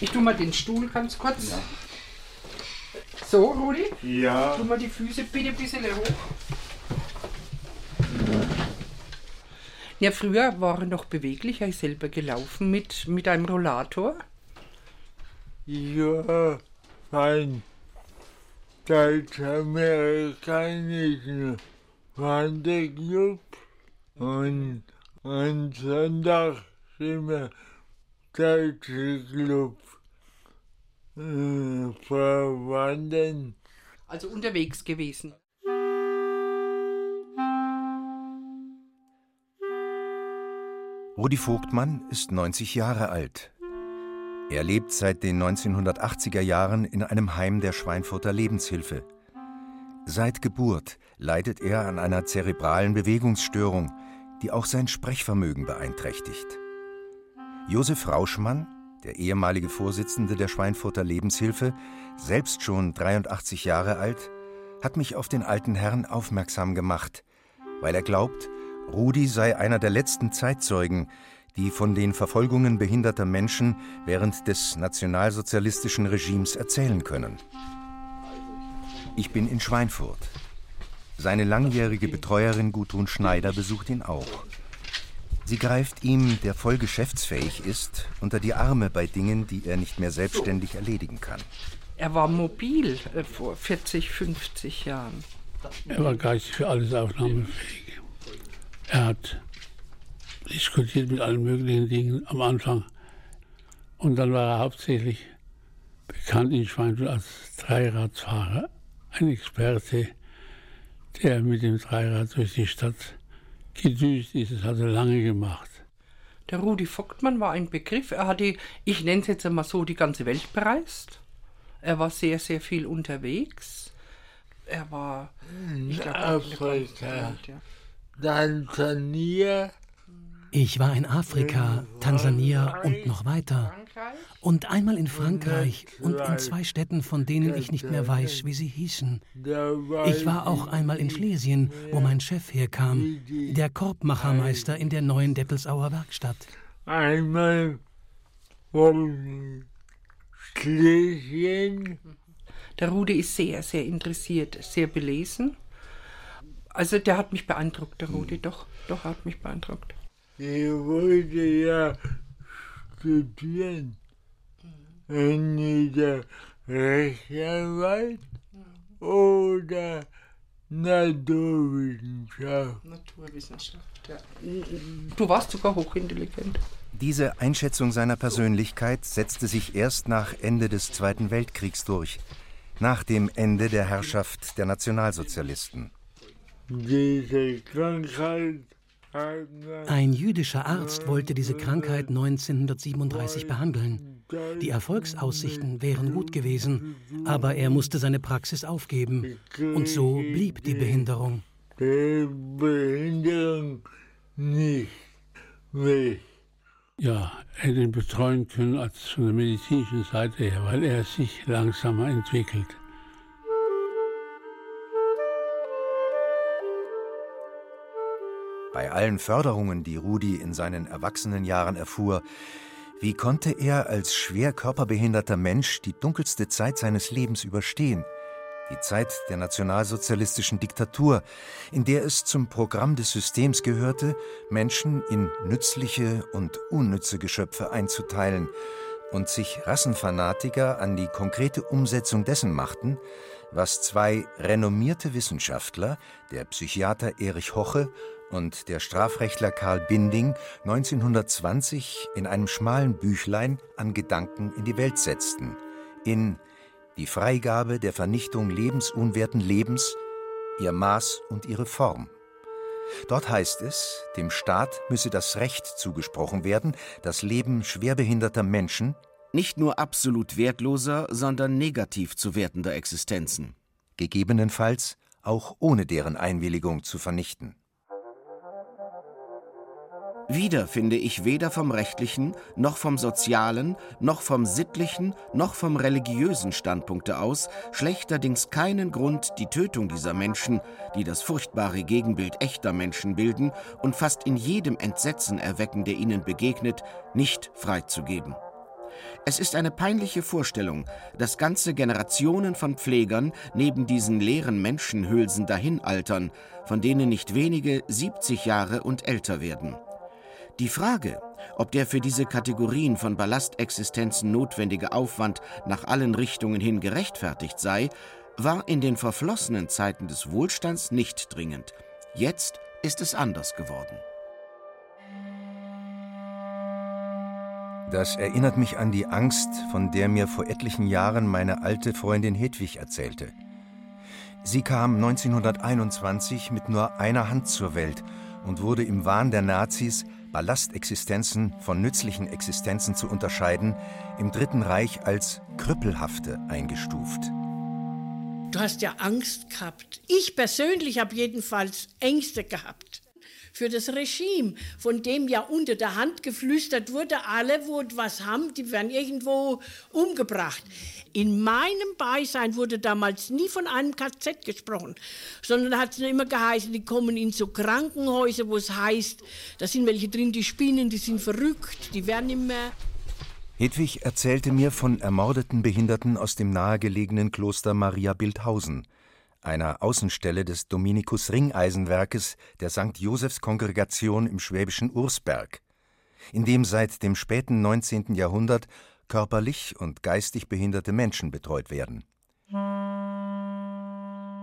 Ich tu mal den Stuhl ganz kurz. Ja. So, Rudi? Ja. Tu mal die Füße bitte ein bisschen hoch. Ja, früher war er noch beweglich, er ist selber gelaufen mit, mit einem Rollator. Ja, mein deutsch-amerikanischen Wanderclub und, und Sonntag sind wir deutsche Club äh, verwandern. Also unterwegs gewesen. Rudi Vogtmann ist 90 Jahre alt. Er lebt seit den 1980er Jahren in einem Heim der Schweinfurter Lebenshilfe. Seit Geburt leidet er an einer zerebralen Bewegungsstörung, die auch sein Sprechvermögen beeinträchtigt. Josef Rauschmann, der ehemalige Vorsitzende der Schweinfurter Lebenshilfe, selbst schon 83 Jahre alt, hat mich auf den alten Herrn aufmerksam gemacht, weil er glaubt, Rudi sei einer der letzten Zeitzeugen, die von den Verfolgungen behinderter Menschen während des nationalsozialistischen Regimes erzählen können. Ich bin in Schweinfurt. Seine langjährige Betreuerin Gudrun Schneider besucht ihn auch. Sie greift ihm, der voll geschäftsfähig ist, unter die Arme bei Dingen, die er nicht mehr selbstständig erledigen kann. Er war mobil äh, vor 40, 50 Jahren. Er war geistig für alles aufnahmefähig. Er hat diskutiert mit allen möglichen Dingen am Anfang. Und dann war er hauptsächlich bekannt in Schweinfurt als Dreiradfahrer, ein Experte, der mit dem Dreirad durch die Stadt gedüst ist. Das hat er lange gemacht. Der Rudi Vogtmann war ein Begriff. Er hatte, ich nenne es jetzt einmal so, die ganze Welt bereist. Er war sehr, sehr viel unterwegs. Er war, glaube, Afrika. Ja. Tansania. Ich war in Afrika, Tansania und noch weiter. Und einmal in Frankreich und in zwei Städten, von denen ich nicht mehr weiß, wie sie hießen. Ich war auch einmal in Schlesien, wo mein Chef herkam, der Korbmachermeister in der neuen Deppelsauer Werkstatt. Einmal von Schlesien. Der Rude ist sehr, sehr interessiert, sehr belesen. Also der hat mich beeindruckt, der Rudi, doch, doch hat mich beeindruckt. Ich wollte ja studieren. Entweder Rechtsanwalt oder Naturwissenschaft. Naturwissenschaft, ja. Du warst sogar hochintelligent. Diese Einschätzung seiner Persönlichkeit setzte sich erst nach Ende des Zweiten Weltkriegs durch, nach dem Ende der Herrschaft der Nationalsozialisten. Diese Krankheit ein jüdischer Arzt wollte diese Krankheit 1937 behandeln. Die Erfolgsaussichten wären gut gewesen, aber er musste seine Praxis aufgeben. Und so blieb die Behinderung. Die Behinderung nicht weg. Ja, er hätte ihn betreuen können als von der medizinischen Seite her, weil er sich langsamer entwickelt. Bei allen Förderungen, die Rudi in seinen Erwachsenenjahren erfuhr, wie konnte er als schwer körperbehinderter Mensch die dunkelste Zeit seines Lebens überstehen? Die Zeit der nationalsozialistischen Diktatur, in der es zum Programm des Systems gehörte, Menschen in nützliche und unnütze Geschöpfe einzuteilen und sich Rassenfanatiker an die konkrete Umsetzung dessen machten, was zwei renommierte Wissenschaftler, der Psychiater Erich Hoche und der Strafrechtler Karl Binding 1920 in einem schmalen Büchlein an Gedanken in die Welt setzten, in Die Freigabe der Vernichtung lebensunwerten Lebens, ihr Maß und ihre Form. Dort heißt es, dem Staat müsse das Recht zugesprochen werden, das Leben schwerbehinderter Menschen nicht nur absolut wertloser, sondern negativ zu wertender Existenzen, gegebenenfalls auch ohne deren Einwilligung zu vernichten. Wieder finde ich weder vom rechtlichen, noch vom sozialen, noch vom sittlichen, noch vom religiösen Standpunkte aus schlechterdings keinen Grund, die Tötung dieser Menschen, die das furchtbare Gegenbild echter Menschen bilden und fast in jedem Entsetzen erwecken, der ihnen begegnet, nicht freizugeben. Es ist eine peinliche Vorstellung, dass ganze Generationen von Pflegern neben diesen leeren Menschenhülsen dahinaltern, von denen nicht wenige 70 Jahre und älter werden. Die Frage, ob der für diese Kategorien von Ballastexistenzen notwendige Aufwand nach allen Richtungen hin gerechtfertigt sei, war in den verflossenen Zeiten des Wohlstands nicht dringend. Jetzt ist es anders geworden. Das erinnert mich an die Angst, von der mir vor etlichen Jahren meine alte Freundin Hedwig erzählte. Sie kam 1921 mit nur einer Hand zur Welt und wurde im Wahn der Nazis, Ballastexistenzen von nützlichen Existenzen zu unterscheiden, im Dritten Reich als krüppelhafte eingestuft. Du hast ja Angst gehabt. Ich persönlich habe jedenfalls Ängste gehabt für das Regime, von dem ja unter der Hand geflüstert wurde, alle, wo was haben, die werden irgendwo umgebracht. In meinem Beisein wurde damals nie von einem KZ gesprochen, sondern hat es immer geheißen, die kommen in so Krankenhäuser, wo es heißt, da sind welche drin, die spinnen, die sind verrückt, die werden immer Hedwig erzählte mir von ermordeten Behinderten aus dem nahegelegenen Kloster Maria Bildhausen, einer Außenstelle des Dominikus Ringeisenwerkes der St. Josephs Kongregation im schwäbischen Ursberg, in dem seit dem späten 19. Jahrhundert körperlich und geistig behinderte Menschen betreut werden.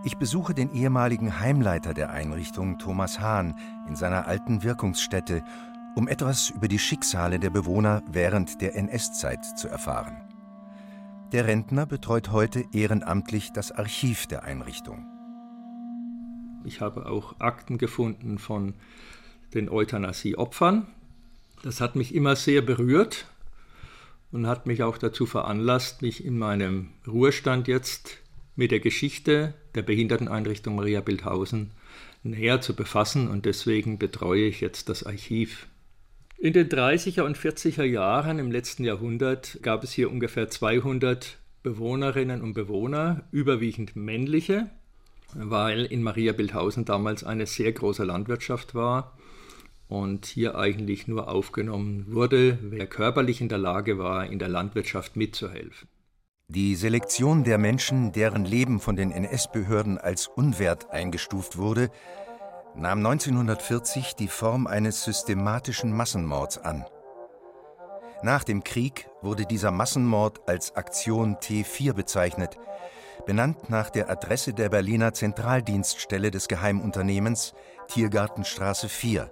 Ich besuche den ehemaligen Heimleiter der Einrichtung, Thomas Hahn, in seiner alten Wirkungsstätte um etwas über die Schicksale der Bewohner während der NS-Zeit zu erfahren. Der Rentner betreut heute ehrenamtlich das Archiv der Einrichtung. Ich habe auch Akten gefunden von den Euthanasie-Opfern. Das hat mich immer sehr berührt und hat mich auch dazu veranlasst, mich in meinem Ruhestand jetzt mit der Geschichte der Behinderteneinrichtung Maria Bildhausen näher zu befassen und deswegen betreue ich jetzt das Archiv in den 30er und 40er Jahren im letzten Jahrhundert gab es hier ungefähr 200 Bewohnerinnen und Bewohner, überwiegend männliche, weil in Maria Bildhausen damals eine sehr große Landwirtschaft war und hier eigentlich nur aufgenommen wurde, wer körperlich in der Lage war, in der Landwirtschaft mitzuhelfen. Die Selektion der Menschen, deren Leben von den NS-Behörden als unwert eingestuft wurde, nahm 1940 die Form eines systematischen Massenmords an. Nach dem Krieg wurde dieser Massenmord als Aktion T4 bezeichnet, benannt nach der Adresse der Berliner Zentraldienststelle des Geheimunternehmens Tiergartenstraße 4.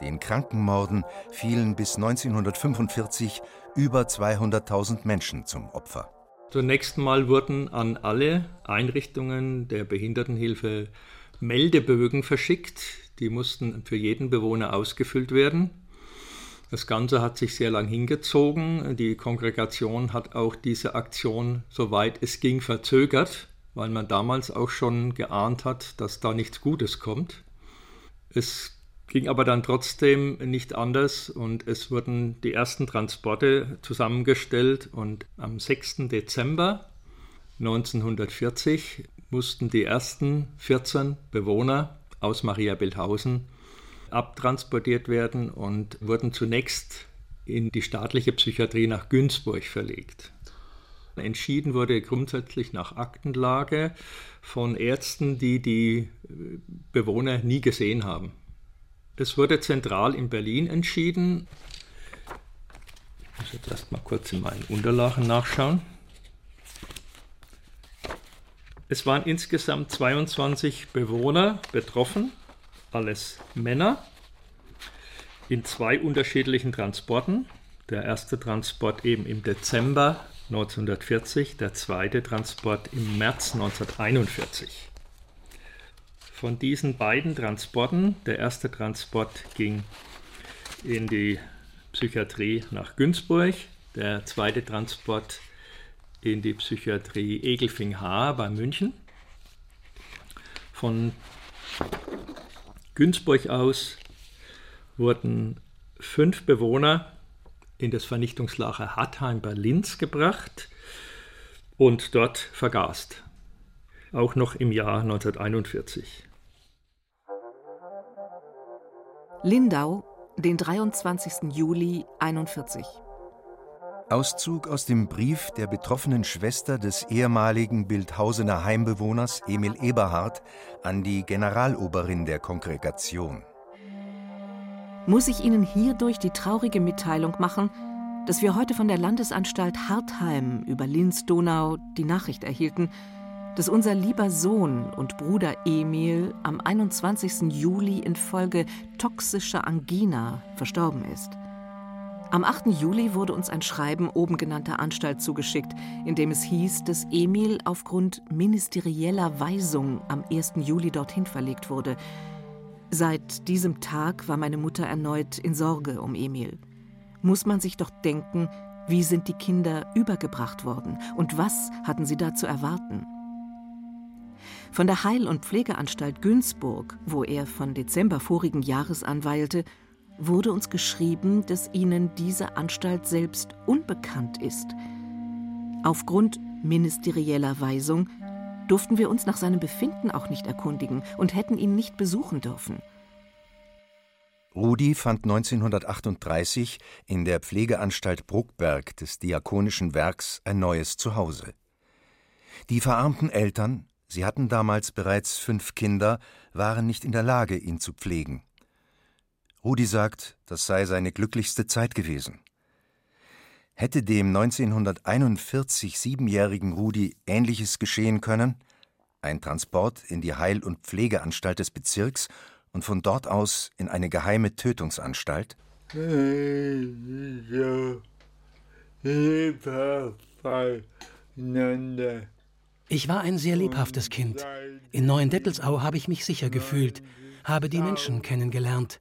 Den Krankenmorden fielen bis 1945 über 200.000 Menschen zum Opfer. Zunächst mal wurden an alle Einrichtungen der Behindertenhilfe Meldebögen verschickt. Die mussten für jeden Bewohner ausgefüllt werden. Das Ganze hat sich sehr lang hingezogen. Die Kongregation hat auch diese Aktion, soweit es ging, verzögert, weil man damals auch schon geahnt hat, dass da nichts Gutes kommt. Es ging aber dann trotzdem nicht anders und es wurden die ersten Transporte zusammengestellt und am 6. Dezember 1940 mussten die ersten 14 Bewohner aus Maria Bildhausen abtransportiert werden und wurden zunächst in die staatliche Psychiatrie nach Günzburg verlegt. Entschieden wurde grundsätzlich nach Aktenlage von Ärzten, die die Bewohner nie gesehen haben. Es wurde zentral in Berlin entschieden. Ich muss jetzt erst mal kurz in meinen Unterlagen nachschauen. Es waren insgesamt 22 Bewohner betroffen, alles Männer, in zwei unterschiedlichen Transporten. Der erste Transport eben im Dezember 1940, der zweite Transport im März 1941. Von diesen beiden Transporten, der erste Transport ging in die Psychiatrie nach Günzburg, der zweite Transport in die Psychiatrie Egelfing-Haar bei München. Von Günzburg aus wurden fünf Bewohner in das Vernichtungslager Hattheim bei Linz gebracht und dort vergast. Auch noch im Jahr 1941. Lindau, den 23. Juli 1941. Auszug aus dem Brief der betroffenen Schwester des ehemaligen Bildhausener Heimbewohners Emil Eberhard an die Generaloberin der Kongregation. Muss ich Ihnen hierdurch die traurige Mitteilung machen, dass wir heute von der Landesanstalt Hartheim über Linz-Donau die Nachricht erhielten, dass unser lieber Sohn und Bruder Emil am 21. Juli infolge toxischer Angina verstorben ist. Am 8. Juli wurde uns ein Schreiben oben genannter Anstalt zugeschickt, in dem es hieß, dass Emil aufgrund ministerieller Weisung am 1. Juli dorthin verlegt wurde. Seit diesem Tag war meine Mutter erneut in Sorge um Emil. Muss man sich doch denken, wie sind die Kinder übergebracht worden und was hatten sie da zu erwarten? Von der Heil- und Pflegeanstalt Günzburg, wo er von Dezember vorigen Jahres anweilte, wurde uns geschrieben, dass ihnen diese Anstalt selbst unbekannt ist. Aufgrund ministerieller Weisung durften wir uns nach seinem Befinden auch nicht erkundigen und hätten ihn nicht besuchen dürfen. Rudi fand 1938 in der Pflegeanstalt Bruckberg des Diakonischen Werks ein neues Zuhause. Die verarmten Eltern, sie hatten damals bereits fünf Kinder, waren nicht in der Lage, ihn zu pflegen. Rudi sagt, das sei seine glücklichste Zeit gewesen. Hätte dem 1941 siebenjährigen Rudi Ähnliches geschehen können? Ein Transport in die Heil- und Pflegeanstalt des Bezirks und von dort aus in eine geheime Tötungsanstalt? Ich war ein sehr lebhaftes Kind. In Neuendettelsau habe ich mich sicher gefühlt, habe die Menschen kennengelernt.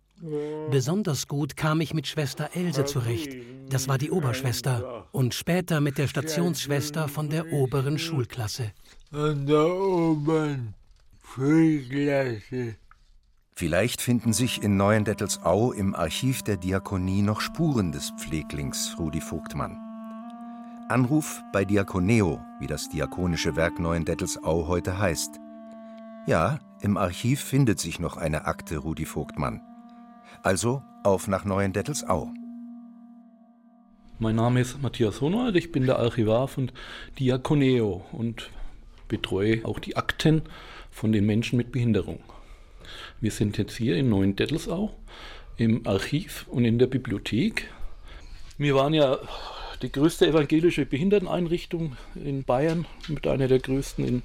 Besonders gut kam ich mit Schwester Else zurecht. Das war die Oberschwester. Und später mit der Stationsschwester von der oberen Schulklasse. Von der oberen Schulklasse. Vielleicht finden sich in Neuendettelsau im Archiv der Diakonie noch Spuren des Pfleglings Rudi Vogtmann. Anruf bei Diakoneo, wie das diakonische Werk Neuendettelsau heute heißt. Ja, im Archiv findet sich noch eine Akte Rudi Vogtmann. Also auf nach Neuendettelsau. Mein Name ist Matthias Honold, ich bin der Archivar von Diaconeo und betreue auch die Akten von den Menschen mit Behinderung. Wir sind jetzt hier in Neuendettelsau im Archiv und in der Bibliothek. Wir waren ja die größte evangelische Behinderteneinrichtung in Bayern, mit einer der größten im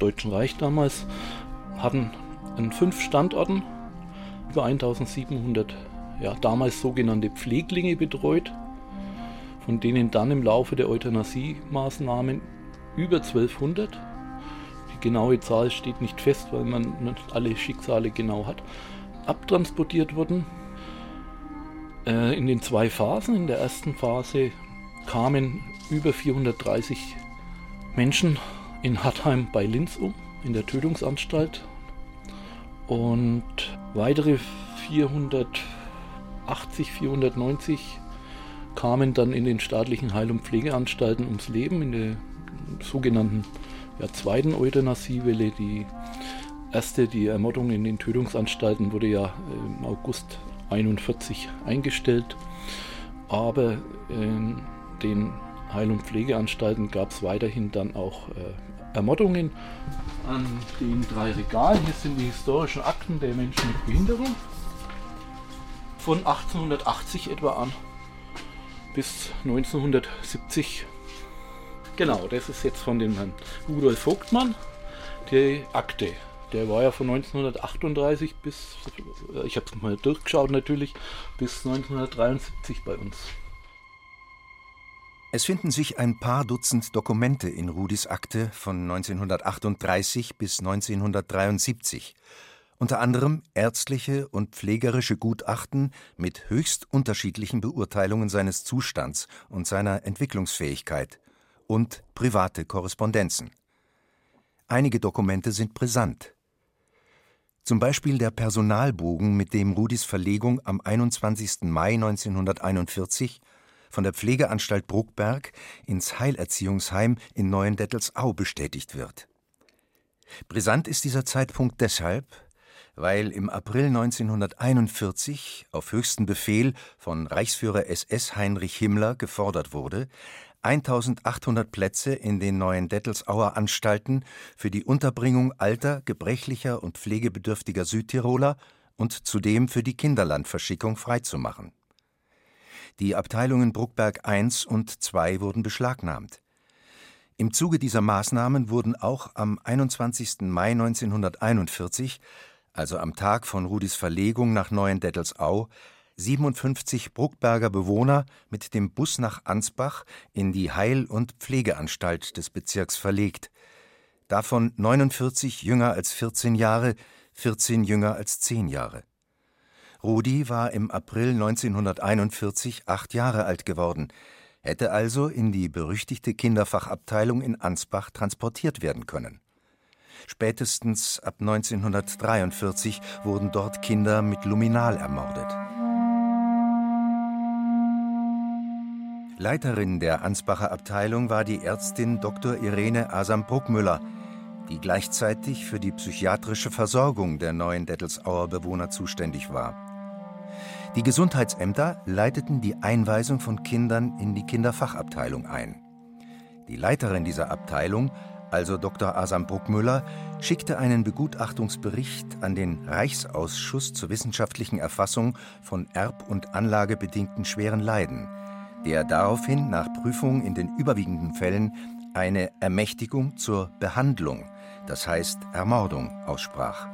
Deutschen Reich damals, hatten an fünf Standorten über 1700 ja, damals sogenannte Pfleglinge betreut, von denen dann im Laufe der Euthanasie-Maßnahmen über 1200, die genaue Zahl steht nicht fest, weil man nicht alle Schicksale genau hat, abtransportiert wurden. Äh, in den zwei Phasen. In der ersten Phase kamen über 430 Menschen in Hattheim bei Linz um, in der Tötungsanstalt und weitere 480, 490 kamen dann in den staatlichen Heil- und Pflegeanstalten ums Leben, in der sogenannten ja, zweiten Euthanasiewelle. Die erste, die Ermordung in den Tötungsanstalten, wurde ja im August 1941 eingestellt. Aber in den Heil- und Pflegeanstalten gab es weiterhin dann auch äh, Ermordungen an den drei Regalen. Hier sind die historischen Akten der Menschen mit Behinderung. Von 1880 etwa an bis 1970. Genau, das ist jetzt von dem Herrn Rudolf Vogtmann, die Akte. Der war ja von 1938 bis, ich habe es mal durchgeschaut natürlich, bis 1973 bei uns. Es finden sich ein paar Dutzend Dokumente in Rudis Akte von 1938 bis 1973, unter anderem ärztliche und pflegerische Gutachten mit höchst unterschiedlichen Beurteilungen seines Zustands und seiner Entwicklungsfähigkeit und private Korrespondenzen. Einige Dokumente sind brisant. Zum Beispiel der Personalbogen, mit dem Rudis Verlegung am 21. Mai 1941 von der Pflegeanstalt Bruckberg ins Heilerziehungsheim in Neuendettelsau bestätigt wird. Brisant ist dieser Zeitpunkt deshalb, weil im April 1941 auf höchsten Befehl von Reichsführer SS Heinrich Himmler gefordert wurde, 1800 Plätze in den neuen Dettelsauer Anstalten für die Unterbringung alter, gebrechlicher und pflegebedürftiger Südtiroler und zudem für die Kinderlandverschickung freizumachen. Die Abteilungen Bruckberg I und II wurden beschlagnahmt. Im Zuge dieser Maßnahmen wurden auch am 21. Mai 1941, also am Tag von Rudis Verlegung nach Neuendettelsau, 57 Bruckberger Bewohner mit dem Bus nach Ansbach in die Heil- und Pflegeanstalt des Bezirks verlegt, davon 49 jünger als 14 Jahre, 14 jünger als 10 Jahre. Rudi war im April 1941 acht Jahre alt geworden, hätte also in die berüchtigte Kinderfachabteilung in Ansbach transportiert werden können. Spätestens ab 1943 wurden dort Kinder mit Luminal ermordet. Leiterin der Ansbacher Abteilung war die Ärztin Dr. Irene Asam-Bruckmüller, die gleichzeitig für die psychiatrische Versorgung der neuen Dettelsauer Bewohner zuständig war. Die Gesundheitsämter leiteten die Einweisung von Kindern in die Kinderfachabteilung ein. Die Leiterin dieser Abteilung, also Dr. Asam Bruckmüller, schickte einen Begutachtungsbericht an den Reichsausschuss zur wissenschaftlichen Erfassung von erb- und anlagebedingten schweren Leiden – der daraufhin nach Prüfung in den überwiegenden Fällen eine Ermächtigung zur Behandlung, das heißt Ermordung, aussprach.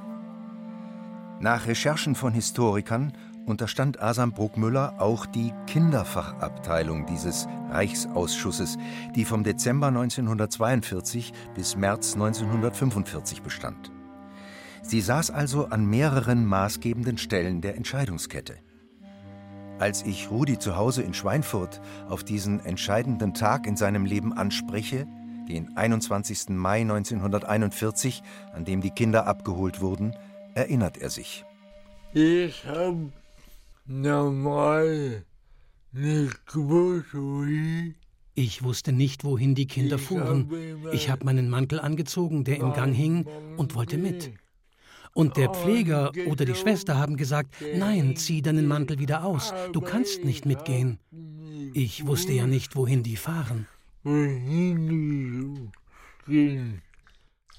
Nach Recherchen von Historikern unterstand Asam Bruckmüller auch die Kinderfachabteilung dieses Reichsausschusses, die vom Dezember 1942 bis März 1945 bestand. Sie saß also an mehreren maßgebenden Stellen der Entscheidungskette. Als ich Rudi zu Hause in Schweinfurt auf diesen entscheidenden Tag in seinem Leben anspreche, den 21. Mai 1941, an dem die Kinder abgeholt wurden, erinnert er sich. Ich hab normal nicht gewusst, wie. Ich wusste nicht, wohin die Kinder fuhren. Ich habe meinen Mantel angezogen, der im Gang hing, und wollte mit. Und der Pfleger oder die Schwester haben gesagt, nein, zieh deinen Mantel wieder aus, du kannst nicht mitgehen. Ich wusste ja nicht, wohin die fahren.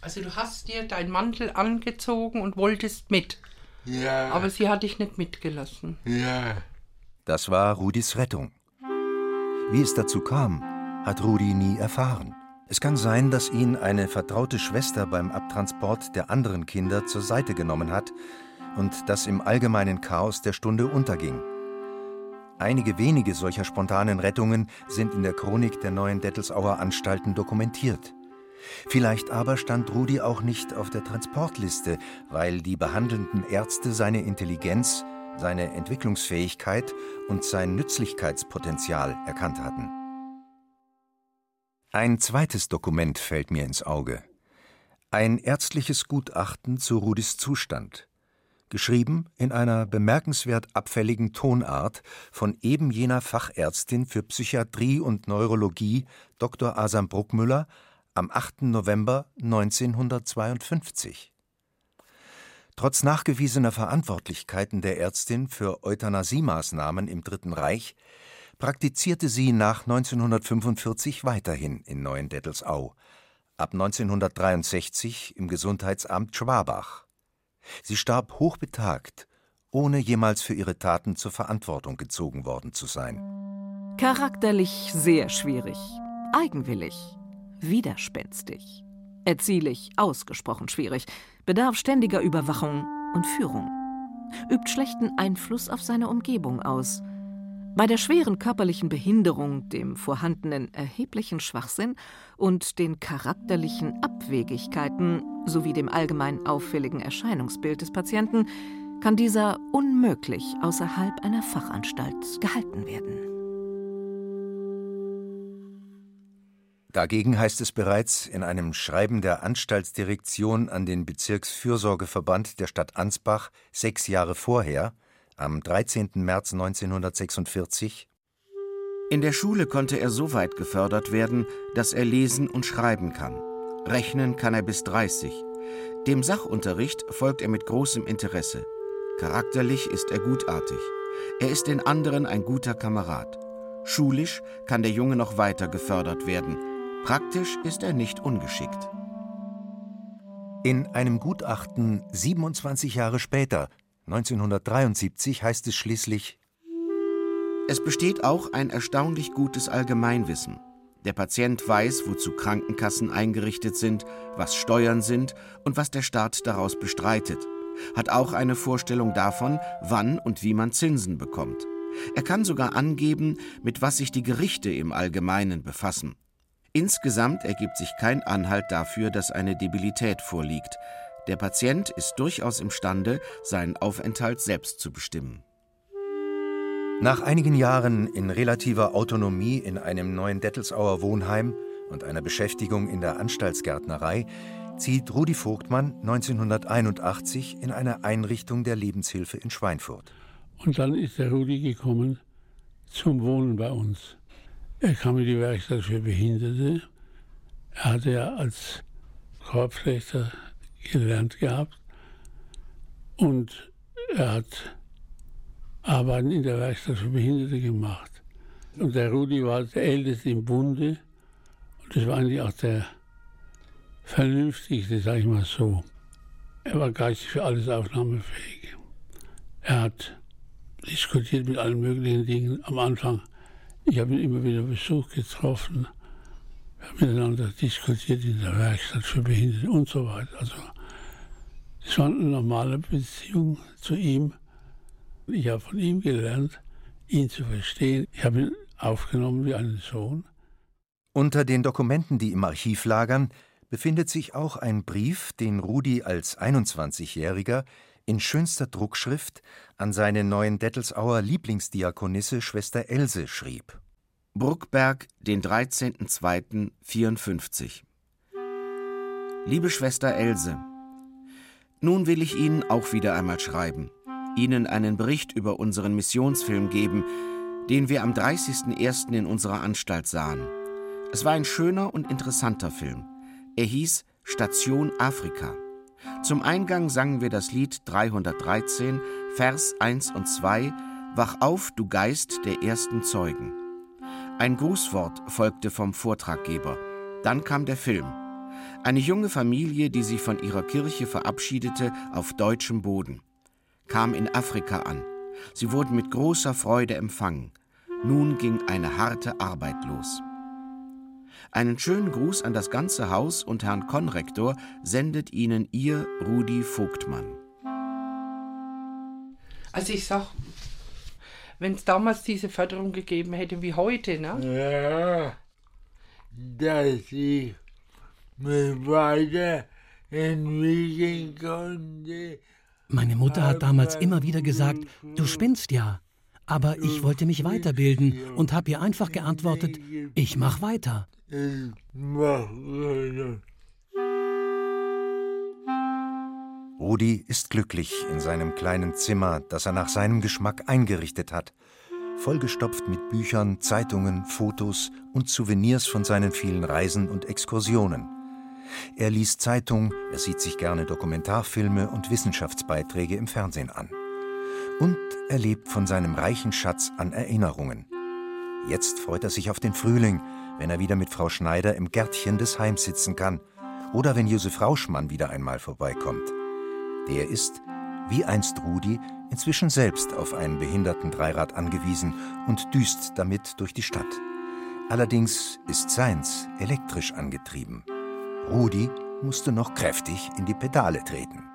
Also du hast dir deinen Mantel angezogen und wolltest mit. Ja. Aber sie hat dich nicht mitgelassen. Ja. Das war Rudis Rettung. Wie es dazu kam, hat Rudi nie erfahren. Es kann sein, dass ihn eine vertraute Schwester beim Abtransport der anderen Kinder zur Seite genommen hat und das im allgemeinen Chaos der Stunde unterging. Einige wenige solcher spontanen Rettungen sind in der Chronik der neuen Dettelsauer Anstalten dokumentiert. Vielleicht aber stand Rudi auch nicht auf der Transportliste, weil die behandelnden Ärzte seine Intelligenz, seine Entwicklungsfähigkeit und sein Nützlichkeitspotenzial erkannt hatten. Ein zweites Dokument fällt mir ins Auge. Ein ärztliches Gutachten zu Rudis Zustand. Geschrieben in einer bemerkenswert abfälligen Tonart von eben jener Fachärztin für Psychiatrie und Neurologie Dr. Asam Bruckmüller am 8. November 1952. Trotz nachgewiesener Verantwortlichkeiten der Ärztin für Euthanasiemaßnahmen im Dritten Reich praktizierte sie nach 1945 weiterhin in Neuendettelsau, ab 1963 im Gesundheitsamt Schwabach. Sie starb hochbetagt, ohne jemals für ihre Taten zur Verantwortung gezogen worden zu sein. Charakterlich sehr schwierig, eigenwillig, widerspenstig, erziehlich ausgesprochen schwierig, bedarf ständiger Überwachung und Führung, übt schlechten Einfluss auf seine Umgebung aus – bei der schweren körperlichen Behinderung, dem vorhandenen erheblichen Schwachsinn und den charakterlichen Abwegigkeiten sowie dem allgemein auffälligen Erscheinungsbild des Patienten kann dieser unmöglich außerhalb einer Fachanstalt gehalten werden. Dagegen heißt es bereits in einem Schreiben der Anstaltsdirektion an den Bezirksfürsorgeverband der Stadt Ansbach sechs Jahre vorher, am 13. März 1946 In der Schule konnte er so weit gefördert werden, dass er lesen und schreiben kann. Rechnen kann er bis 30. Dem Sachunterricht folgt er mit großem Interesse. Charakterlich ist er gutartig. Er ist den anderen ein guter Kamerad. Schulisch kann der Junge noch weiter gefördert werden. Praktisch ist er nicht ungeschickt. In einem Gutachten 27 Jahre später, 1973, heißt es schließlich Es besteht auch ein erstaunlich gutes Allgemeinwissen. Der Patient weiß, wozu Krankenkassen eingerichtet sind, was Steuern sind und was der Staat daraus bestreitet. Hat auch eine Vorstellung davon, wann und wie man Zinsen bekommt. Er kann sogar angeben, mit was sich die Gerichte im Allgemeinen befassen. Insgesamt ergibt sich kein Anhalt dafür, dass eine Debilität vorliegt. Der Patient ist durchaus imstande, seinen Aufenthalt selbst zu bestimmen. Nach einigen Jahren in relativer Autonomie in einem neuen Dettelsauer Wohnheim und einer Beschäftigung in der Anstaltsgärtnerei zieht Rudi Vogtmann 1981 in eine Einrichtung der Lebenshilfe in Schweinfurt. Und dann ist der Rudi gekommen zum Wohnen bei uns. Er kam in die Werkstatt für Behinderte. Er hatte ja als Korbflechter gelernt gehabt. Und er hat Arbeiten in der Werkstatt für Behinderte gemacht. Und der Rudi war der Älteste im Bunde. Und das war eigentlich auch der Vernünftigste, sag ich mal so. Er war geistig für alles aufnahmefähig. Er hat diskutiert mit allen möglichen Dingen am Anfang. Ich habe ihn immer wieder Besuch getroffen. Wir haben miteinander diskutiert in der Werkstatt für Behinderte und so weiter. Also, es war eine normale Beziehung zu ihm. Ich habe von ihm gelernt, ihn zu verstehen. Ich habe ihn aufgenommen wie einen Sohn. Unter den Dokumenten, die im Archiv lagern, befindet sich auch ein Brief, den Rudi als 21-Jähriger in schönster Druckschrift an seine neuen Dettelsauer Lieblingsdiakonisse Schwester Else schrieb. Bruckberg, den 13.02.54 Liebe Schwester Else, nun will ich Ihnen auch wieder einmal schreiben, Ihnen einen Bericht über unseren Missionsfilm geben, den wir am 30.01. in unserer Anstalt sahen. Es war ein schöner und interessanter Film. Er hieß Station Afrika. Zum Eingang sangen wir das Lied 313, Vers 1 und 2, Wach auf, du Geist der ersten Zeugen. Ein Grußwort folgte vom Vortraggeber. Dann kam der Film. Eine junge Familie, die sich von ihrer Kirche verabschiedete auf deutschem Boden. Kam in Afrika an. Sie wurden mit großer Freude empfangen. Nun ging eine harte Arbeit los. Einen schönen Gruß an das ganze Haus und Herrn Konrektor sendet Ihnen Ihr Rudi Vogtmann. Also ich sag, wenn es damals diese Förderung gegeben hätte wie heute, ne? Ja, dass ich mich weiterentwickeln konnte. Meine Mutter hat damals immer wieder gesagt, du spinnst ja. Aber ich wollte mich weiterbilden und habe ihr einfach geantwortet, ich mach weiter. Rudi ist glücklich in seinem kleinen Zimmer, das er nach seinem Geschmack eingerichtet hat, vollgestopft mit Büchern, Zeitungen, Fotos und Souvenirs von seinen vielen Reisen und Exkursionen. Er liest Zeitung, er sieht sich gerne Dokumentarfilme und Wissenschaftsbeiträge im Fernsehen an. Und er lebt von seinem reichen Schatz an Erinnerungen. Jetzt freut er sich auf den Frühling, wenn er wieder mit Frau Schneider im Gärtchen des Heims sitzen kann oder wenn Josef Rauschmann wieder einmal vorbeikommt. Der ist, wie einst Rudi, inzwischen selbst auf einen behinderten Dreirad angewiesen und düst damit durch die Stadt. Allerdings ist seins elektrisch angetrieben. Rudi musste noch kräftig in die Pedale treten.